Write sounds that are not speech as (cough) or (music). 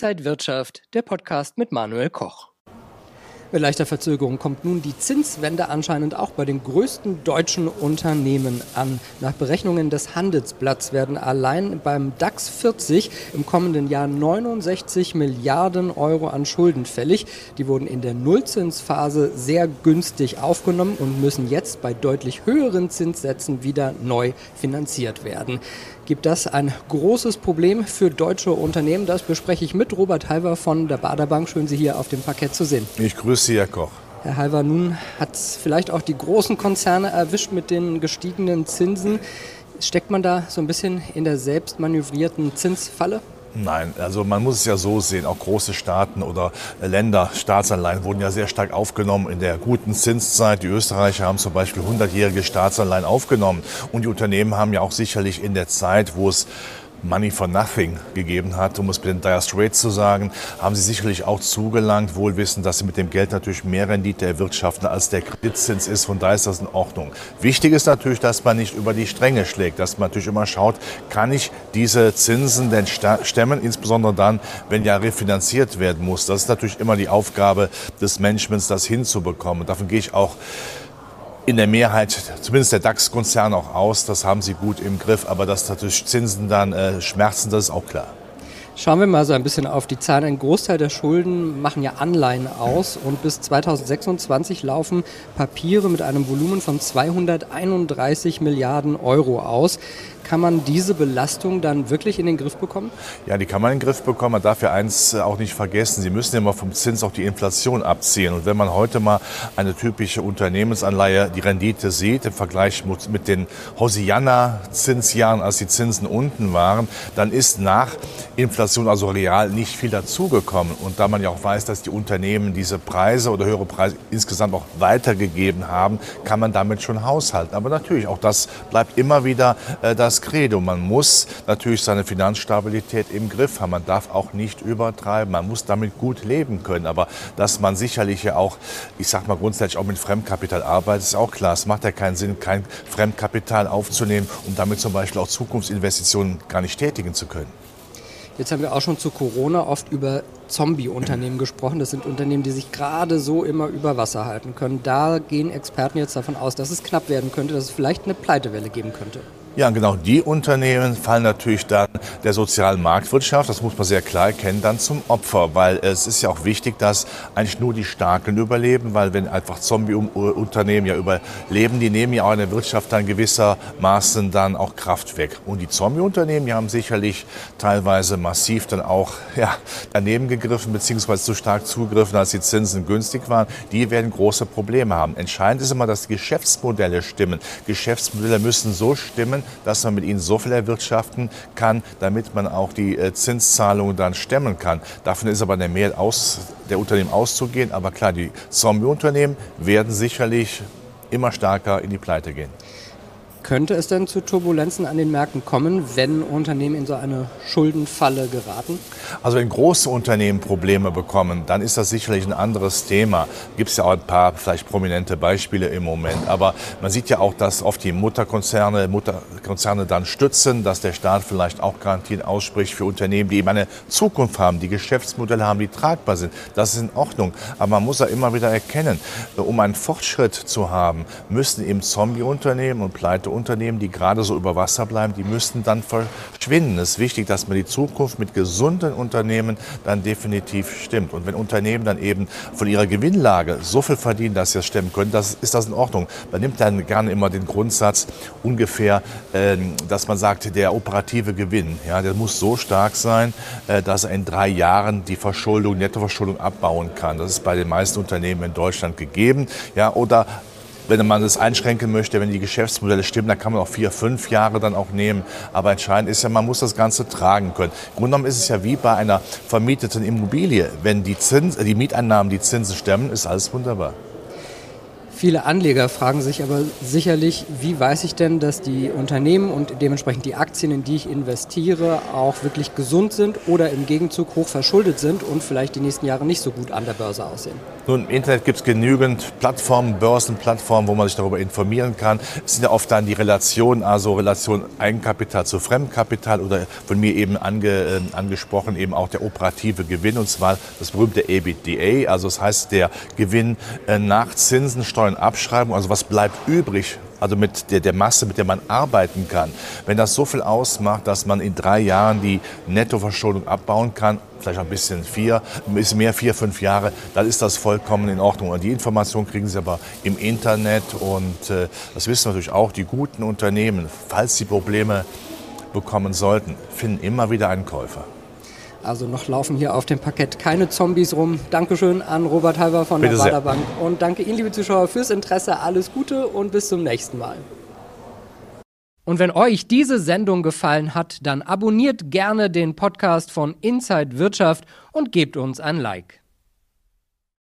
Inside Wirtschaft, der Podcast mit Manuel Koch. Mit leichter Verzögerung kommt nun die Zinswende anscheinend auch bei den größten deutschen Unternehmen an. Nach Berechnungen des Handelsblatts werden allein beim DAX 40 im kommenden Jahr 69 Milliarden Euro an Schulden fällig. Die wurden in der Nullzinsphase sehr günstig aufgenommen und müssen jetzt bei deutlich höheren Zinssätzen wieder neu finanziert werden gibt das ein großes Problem für deutsche Unternehmen. Das bespreche ich mit Robert Halver von der Baderbank. Schön, Sie hier auf dem Parkett zu sehen. Ich grüße Sie, Herr Koch. Herr Halver, nun hat es vielleicht auch die großen Konzerne erwischt mit den gestiegenen Zinsen. Steckt man da so ein bisschen in der selbstmanövrierten Zinsfalle? Nein, also man muss es ja so sehen, auch große Staaten oder Länder, Staatsanleihen wurden ja sehr stark aufgenommen in der guten Zinszeit. Die Österreicher haben zum Beispiel 100-jährige Staatsanleihen aufgenommen und die Unternehmen haben ja auch sicherlich in der Zeit, wo es Money for Nothing gegeben hat, um es mit den Dire Straits zu sagen, haben sie sicherlich auch zugelangt, wohl wissen, dass sie mit dem Geld natürlich mehr Rendite erwirtschaften, als der Kreditzins ist. Von daher ist das in Ordnung. Wichtig ist natürlich, dass man nicht über die Stränge schlägt, dass man natürlich immer schaut, kann ich diese Zinsen denn stemmen, insbesondere dann, wenn ja refinanziert werden muss. Das ist natürlich immer die Aufgabe des Managements, das hinzubekommen. Und davon gehe ich auch in der Mehrheit, zumindest der DAX-Konzern auch aus. Das haben sie gut im Griff. Aber dass natürlich Zinsen dann äh, schmerzen, das ist auch klar. Schauen wir mal so ein bisschen auf die Zahlen. Ein Großteil der Schulden machen ja Anleihen aus und bis 2026 laufen Papiere mit einem Volumen von 231 Milliarden Euro aus. Kann man diese Belastung dann wirklich in den Griff bekommen? Ja, die kann man in den Griff bekommen. Man darf ja eins auch nicht vergessen. Sie müssen ja mal vom Zins auch die Inflation abziehen. Und wenn man heute mal eine typische Unternehmensanleihe, die Rendite sieht, im Vergleich mit den Hosianna-Zinsjahren, als die Zinsen unten waren, dann ist nach Inflation, also real, nicht viel dazugekommen. Und da man ja auch weiß, dass die Unternehmen diese Preise oder höhere Preise insgesamt auch weitergegeben haben, kann man damit schon haushalten. Aber natürlich, auch das bleibt immer wieder äh, das das Credo. Man muss natürlich seine Finanzstabilität im Griff haben. Man darf auch nicht übertreiben. Man muss damit gut leben können. Aber dass man sicherlich ja auch, ich sag mal grundsätzlich auch mit Fremdkapital arbeitet, ist auch klar. Es macht ja keinen Sinn, kein Fremdkapital aufzunehmen, um damit zum Beispiel auch Zukunftsinvestitionen gar nicht tätigen zu können. Jetzt haben wir auch schon zu Corona oft über Zombie-Unternehmen (clears throat) gesprochen. Das sind Unternehmen, die sich gerade so immer über Wasser halten können. Da gehen Experten jetzt davon aus, dass es knapp werden könnte, dass es vielleicht eine Pleitewelle geben könnte. Ja, genau die Unternehmen fallen natürlich dann der sozialen Marktwirtschaft, das muss man sehr klar erkennen, dann zum Opfer, weil es ist ja auch wichtig, dass eigentlich nur die Starken überleben, weil wenn einfach Zombie-Unternehmen ja überleben, die nehmen ja auch in der Wirtschaft dann gewissermaßen dann auch Kraft weg. Und die Zombie-Unternehmen, die haben sicherlich teilweise massiv dann auch ja, daneben gegriffen, beziehungsweise zu stark zugegriffen, als die Zinsen günstig waren. Die werden große Probleme haben. Entscheidend ist immer, dass die Geschäftsmodelle stimmen. Geschäftsmodelle müssen so stimmen, dass man mit ihnen so viel erwirtschaften kann, damit man auch die äh, Zinszahlungen dann stemmen kann. Davon ist aber der Mehr aus, der Unternehmen auszugehen. Aber klar, die Zombie-Unternehmen werden sicherlich immer stärker in die Pleite gehen. Könnte es denn zu Turbulenzen an den Märkten kommen, wenn Unternehmen in so eine Schuldenfalle geraten? Also wenn große Unternehmen Probleme bekommen, dann ist das sicherlich ein anderes Thema. Gibt es ja auch ein paar vielleicht prominente Beispiele im Moment. Aber man sieht ja auch, dass oft die Mutterkonzerne, Mutterkonzerne dann stützen, dass der Staat vielleicht auch Garantien ausspricht für Unternehmen, die eben eine Zukunft haben, die Geschäftsmodelle haben, die tragbar sind. Das ist in Ordnung. Aber man muss ja immer wieder erkennen, um einen Fortschritt zu haben, müssen eben Zombie-Unternehmen und Pleite Unternehmen, die gerade so über Wasser bleiben, die müssten dann verschwinden. Es ist wichtig, dass man die Zukunft mit gesunden Unternehmen dann definitiv stimmt. Und wenn Unternehmen dann eben von ihrer Gewinnlage so viel verdienen, dass sie es stemmen können, das, ist das in Ordnung. Man nimmt dann gerne immer den Grundsatz ungefähr, äh, dass man sagt, der operative Gewinn, ja, der muss so stark sein, äh, dass er in drei Jahren die Verschuldung, Nettoverschuldung abbauen kann. Das ist bei den meisten Unternehmen in Deutschland gegeben. Ja, oder wenn man das einschränken möchte, wenn die Geschäftsmodelle stimmen, dann kann man auch vier, fünf Jahre dann auch nehmen. Aber entscheidend ist ja, man muss das Ganze tragen können. Im Grunde genommen ist es ja wie bei einer vermieteten Immobilie. Wenn die, Zins, die Mieteinnahmen die Zinsen stemmen, ist alles wunderbar. Viele Anleger fragen sich aber sicherlich, wie weiß ich denn, dass die Unternehmen und dementsprechend die Aktien, in die ich investiere, auch wirklich gesund sind oder im Gegenzug hoch verschuldet sind und vielleicht die nächsten Jahre nicht so gut an der Börse aussehen? Nun, im Internet gibt es genügend Plattformen, Börsenplattformen, wo man sich darüber informieren kann. Es sind ja oft dann die Relationen, also Relation Eigenkapital zu Fremdkapital oder von mir eben ange, äh, angesprochen eben auch der operative Gewinn und zwar das berühmte EBITDA, also das heißt der Gewinn äh, nach Zinsen, Steuern, Abschreibung, also was bleibt übrig also mit der, der Masse, mit der man arbeiten kann. Wenn das so viel ausmacht, dass man in drei Jahren die Nettoverschuldung abbauen kann, vielleicht ein bisschen vier, ein mehr, vier, fünf Jahre, dann ist das vollkommen in Ordnung. Und die Information kriegen Sie aber im Internet und äh, das wissen natürlich auch die guten Unternehmen, falls sie Probleme bekommen sollten, finden immer wieder einen Käufer. Also noch laufen hier auf dem Parkett keine Zombies rum. Dankeschön an Robert Halber von Bitte der Baderbank und danke Ihnen, liebe Zuschauer, fürs Interesse. Alles Gute und bis zum nächsten Mal. Und wenn euch diese Sendung gefallen hat, dann abonniert gerne den Podcast von Inside Wirtschaft und gebt uns ein Like.